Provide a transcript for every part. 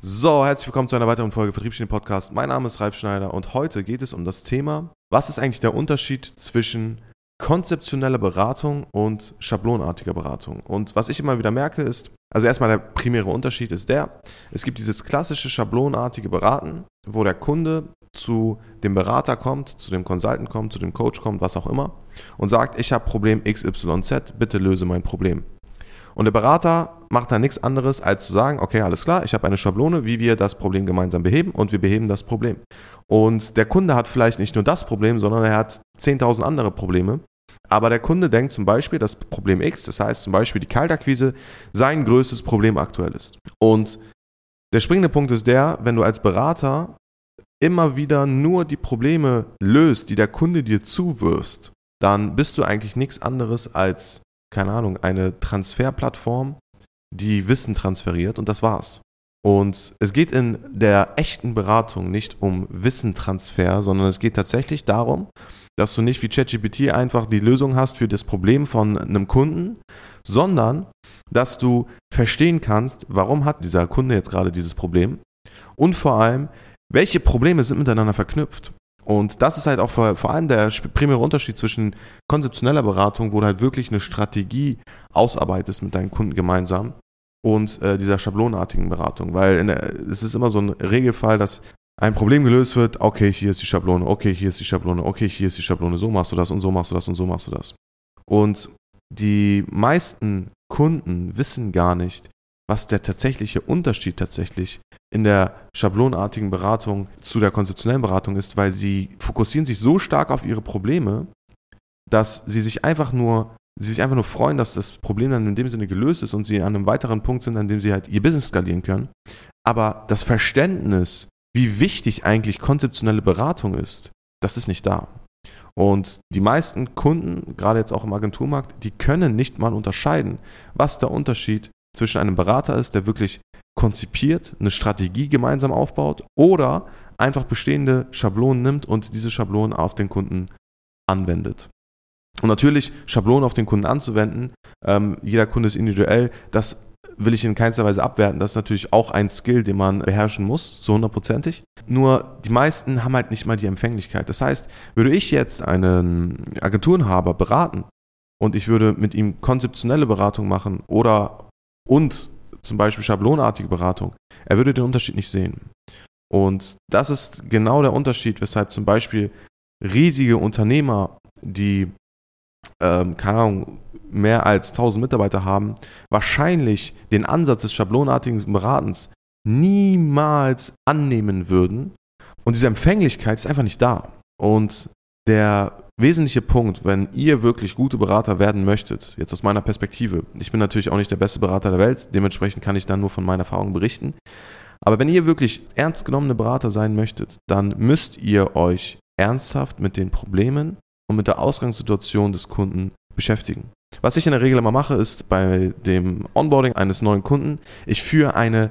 So, herzlich willkommen zu einer weiteren Folge Vertriebsschiene Podcast. Mein Name ist Ralf Schneider und heute geht es um das Thema, was ist eigentlich der Unterschied zwischen konzeptioneller Beratung und schablonartiger Beratung? Und was ich immer wieder merke ist, also erstmal der primäre Unterschied ist der, es gibt dieses klassische schablonartige Beraten, wo der Kunde zu dem Berater kommt, zu dem Consultant kommt, zu dem Coach kommt, was auch immer, und sagt, ich habe Problem XYZ, bitte löse mein Problem. Und der Berater macht da nichts anderes, als zu sagen, okay, alles klar, ich habe eine Schablone, wie wir das Problem gemeinsam beheben und wir beheben das Problem. Und der Kunde hat vielleicht nicht nur das Problem, sondern er hat 10.000 andere Probleme. Aber der Kunde denkt zum Beispiel, dass Problem X, das heißt zum Beispiel die Kaltakquise, sein größtes Problem aktuell ist. Und der springende Punkt ist der, wenn du als Berater immer wieder nur die Probleme löst, die der Kunde dir zuwirfst, dann bist du eigentlich nichts anderes als keine Ahnung, eine Transferplattform, die Wissen transferiert und das war's. Und es geht in der echten Beratung nicht um Wissentransfer, sondern es geht tatsächlich darum, dass du nicht wie ChatGPT einfach die Lösung hast für das Problem von einem Kunden, sondern dass du verstehen kannst, warum hat dieser Kunde jetzt gerade dieses Problem und vor allem, welche Probleme sind miteinander verknüpft. Und das ist halt auch vor, vor allem der primäre Unterschied zwischen konzeptioneller Beratung, wo du halt wirklich eine Strategie ausarbeitest mit deinen Kunden gemeinsam und äh, dieser schablonartigen Beratung. Weil der, es ist immer so ein Regelfall, dass ein Problem gelöst wird, okay, hier ist die Schablone, okay, hier ist die Schablone, okay, hier ist die Schablone, so machst du das und so machst du das und so machst du das. Und die meisten Kunden wissen gar nicht, was der tatsächliche Unterschied tatsächlich in der schablonartigen Beratung zu der konzeptionellen Beratung ist, weil sie fokussieren sich so stark auf ihre Probleme, dass sie sich einfach nur sie sich einfach nur freuen, dass das Problem dann in dem Sinne gelöst ist und sie an einem weiteren Punkt sind, an dem sie halt ihr Business skalieren können. Aber das Verständnis, wie wichtig eigentlich konzeptionelle Beratung ist, das ist nicht da. Und die meisten Kunden, gerade jetzt auch im Agenturmarkt, die können nicht mal unterscheiden, was der Unterschied zwischen einem Berater ist, der wirklich konzipiert, eine Strategie gemeinsam aufbaut oder einfach bestehende Schablonen nimmt und diese Schablonen auf den Kunden anwendet. Und natürlich Schablonen auf den Kunden anzuwenden, ähm, jeder Kunde ist individuell, das will ich in keinster Weise abwerten. Das ist natürlich auch ein Skill, den man beherrschen muss, so hundertprozentig. Nur die meisten haben halt nicht mal die Empfänglichkeit. Das heißt, würde ich jetzt einen Agenturenhaber beraten und ich würde mit ihm konzeptionelle Beratung machen oder und zum Beispiel schablonartige Beratung, er würde den Unterschied nicht sehen. Und das ist genau der Unterschied, weshalb zum Beispiel riesige Unternehmer, die, ähm, keine Ahnung, mehr als 1000 Mitarbeiter haben, wahrscheinlich den Ansatz des schablonartigen Beratens niemals annehmen würden. Und diese Empfänglichkeit ist einfach nicht da. Und der wesentliche Punkt, wenn ihr wirklich gute Berater werden möchtet, jetzt aus meiner Perspektive, ich bin natürlich auch nicht der beste Berater der Welt, dementsprechend kann ich dann nur von meiner Erfahrung berichten, aber wenn ihr wirklich ernst genommene Berater sein möchtet, dann müsst ihr euch ernsthaft mit den Problemen und mit der Ausgangssituation des Kunden beschäftigen. Was ich in der Regel immer mache, ist bei dem Onboarding eines neuen Kunden, ich führe eine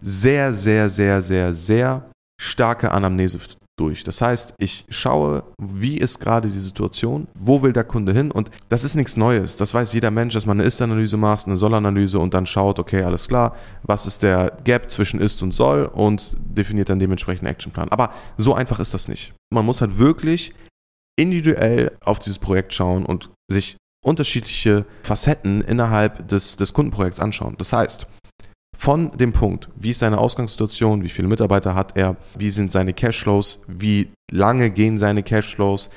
sehr, sehr, sehr, sehr, sehr starke Anamnese durch. Das heißt, ich schaue, wie ist gerade die Situation, wo will der Kunde hin und das ist nichts Neues. Das weiß jeder Mensch, dass man eine Ist-Analyse macht, eine Soll-Analyse und dann schaut, okay, alles klar, was ist der Gap zwischen Ist und Soll und definiert dann dementsprechend einen Actionplan. Aber so einfach ist das nicht. Man muss halt wirklich individuell auf dieses Projekt schauen und sich unterschiedliche Facetten innerhalb des, des Kundenprojekts anschauen. Das heißt, von dem Punkt, wie ist seine Ausgangssituation, wie viele Mitarbeiter hat er, wie sind seine Cashflows, wie lange gehen seine Cashflows,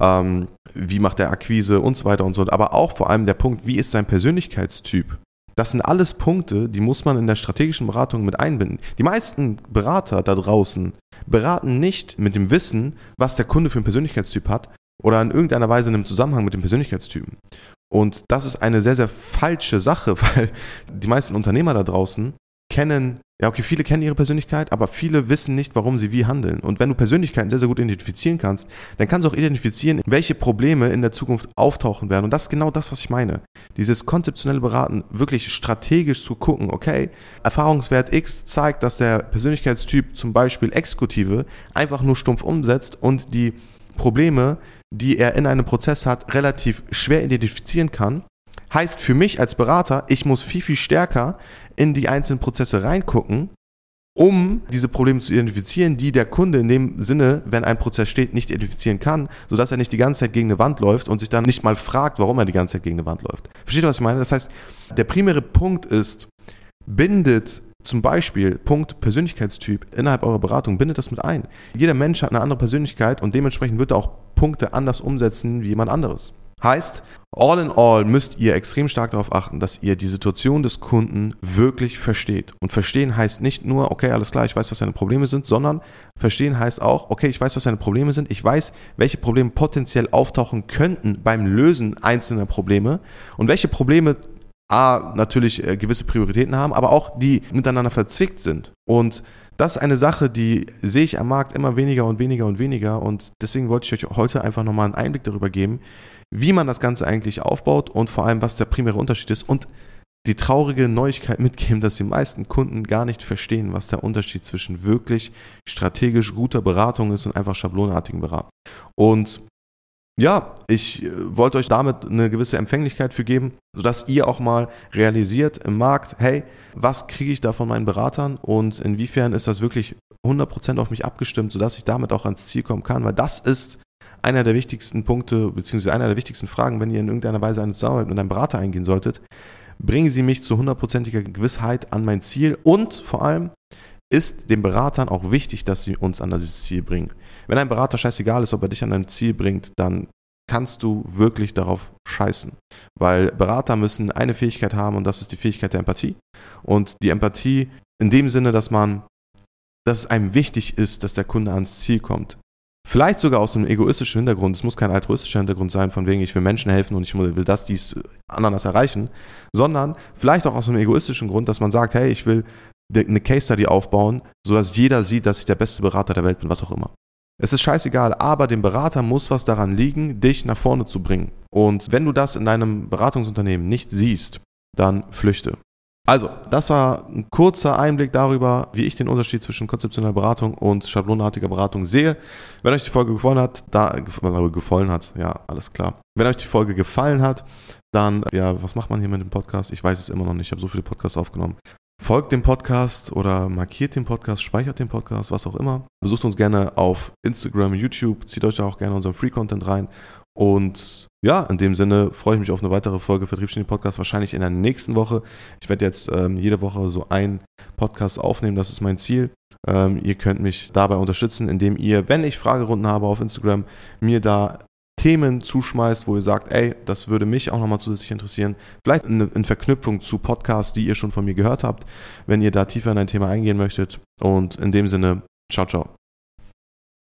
ähm, wie macht er Akquise und so weiter und so fort. Aber auch vor allem der Punkt, wie ist sein Persönlichkeitstyp. Das sind alles Punkte, die muss man in der strategischen Beratung mit einbinden. Die meisten Berater da draußen beraten nicht mit dem Wissen, was der Kunde für einen Persönlichkeitstyp hat oder in irgendeiner Weise in einem Zusammenhang mit dem Persönlichkeitstypen. Und das ist eine sehr, sehr falsche Sache, weil die meisten Unternehmer da draußen kennen, ja, okay, viele kennen ihre Persönlichkeit, aber viele wissen nicht, warum sie wie handeln. Und wenn du Persönlichkeiten sehr, sehr gut identifizieren kannst, dann kannst du auch identifizieren, welche Probleme in der Zukunft auftauchen werden. Und das ist genau das, was ich meine. Dieses konzeptionelle Beraten, wirklich strategisch zu gucken, okay, Erfahrungswert X zeigt, dass der Persönlichkeitstyp zum Beispiel Exekutive einfach nur stumpf umsetzt und die Probleme, die er in einem Prozess hat, relativ schwer identifizieren kann. Heißt für mich als Berater, ich muss viel, viel stärker in die einzelnen Prozesse reingucken, um diese Probleme zu identifizieren, die der Kunde in dem Sinne, wenn ein Prozess steht, nicht identifizieren kann, sodass er nicht die ganze Zeit gegen eine Wand läuft und sich dann nicht mal fragt, warum er die ganze Zeit gegen eine Wand läuft. Versteht ihr, was ich meine? Das heißt, der primäre Punkt ist, bindet zum Beispiel Punkt Persönlichkeitstyp innerhalb eurer Beratung, bindet das mit ein. Jeder Mensch hat eine andere Persönlichkeit und dementsprechend wird er auch Punkte anders umsetzen wie jemand anderes. Heißt, all in all müsst ihr extrem stark darauf achten, dass ihr die Situation des Kunden wirklich versteht. Und verstehen heißt nicht nur, okay, alles klar, ich weiß, was seine Probleme sind, sondern verstehen heißt auch, okay, ich weiß, was seine Probleme sind, ich weiß, welche Probleme potenziell auftauchen könnten beim Lösen einzelner Probleme und welche Probleme A, natürlich äh, gewisse Prioritäten haben, aber auch die miteinander verzwickt sind. Und das ist eine Sache, die sehe ich am Markt immer weniger und weniger und weniger. Und deswegen wollte ich euch heute einfach nochmal einen Einblick darüber geben, wie man das Ganze eigentlich aufbaut und vor allem, was der primäre Unterschied ist. Und die traurige Neuigkeit mitgeben, dass die meisten Kunden gar nicht verstehen, was der Unterschied zwischen wirklich strategisch guter Beratung ist und einfach schablonartigen Beratung. Und ja, ich äh, wollte euch damit eine gewisse Empfänglichkeit für geben, sodass ihr auch mal realisiert im Markt, hey, was kriege ich da von meinen Beratern und inwiefern ist das wirklich 100% auf mich abgestimmt, sodass ich damit auch ans Ziel kommen kann, weil das ist einer der wichtigsten Punkte, beziehungsweise einer der wichtigsten Fragen, wenn ihr in irgendeiner Weise eine Zusammenarbeit mit einem Berater eingehen solltet. Bringen Sie mich zu hundertprozentiger Gewissheit an mein Ziel und vor allem, ist den Beratern auch wichtig, dass sie uns an dieses Ziel bringen. Wenn ein Berater scheißegal ist, ob er dich an ein Ziel bringt, dann kannst du wirklich darauf scheißen. Weil Berater müssen eine Fähigkeit haben und das ist die Fähigkeit der Empathie. Und die Empathie in dem Sinne, dass man, dass es einem wichtig ist, dass der Kunde ans Ziel kommt. Vielleicht sogar aus einem egoistischen Hintergrund. Es muss kein altruistischer Hintergrund sein, von wegen ich will Menschen helfen und ich will das, dies, anderes erreichen, sondern vielleicht auch aus einem egoistischen Grund, dass man sagt, hey, ich will eine Case Study aufbauen, sodass jeder sieht, dass ich der beste Berater der Welt bin, was auch immer. Es ist scheißegal, aber dem Berater muss was daran liegen, dich nach vorne zu bringen. Und wenn du das in deinem Beratungsunternehmen nicht siehst, dann flüchte. Also, das war ein kurzer Einblick darüber, wie ich den Unterschied zwischen konzeptioneller Beratung und schablonartiger Beratung sehe. Wenn euch die Folge gefallen hat, da gefallen hat, ja, alles klar. Wenn euch die Folge gefallen hat, dann, ja, was macht man hier mit dem Podcast? Ich weiß es immer noch nicht. Ich habe so viele Podcasts aufgenommen. Folgt dem Podcast oder markiert den Podcast, speichert den Podcast, was auch immer. Besucht uns gerne auf Instagram, YouTube, zieht euch da auch gerne unseren Free-Content rein. Und ja, in dem Sinne freue ich mich auf eine weitere Folge Vertriebsgenie Podcast, wahrscheinlich in der nächsten Woche. Ich werde jetzt ähm, jede Woche so einen Podcast aufnehmen, das ist mein Ziel. Ähm, ihr könnt mich dabei unterstützen, indem ihr, wenn ich Fragerunden habe auf Instagram, mir da Themen zuschmeißt, wo ihr sagt, ey, das würde mich auch nochmal zusätzlich interessieren. Vielleicht in, in Verknüpfung zu Podcasts, die ihr schon von mir gehört habt, wenn ihr da tiefer in ein Thema eingehen möchtet. Und in dem Sinne, ciao, ciao.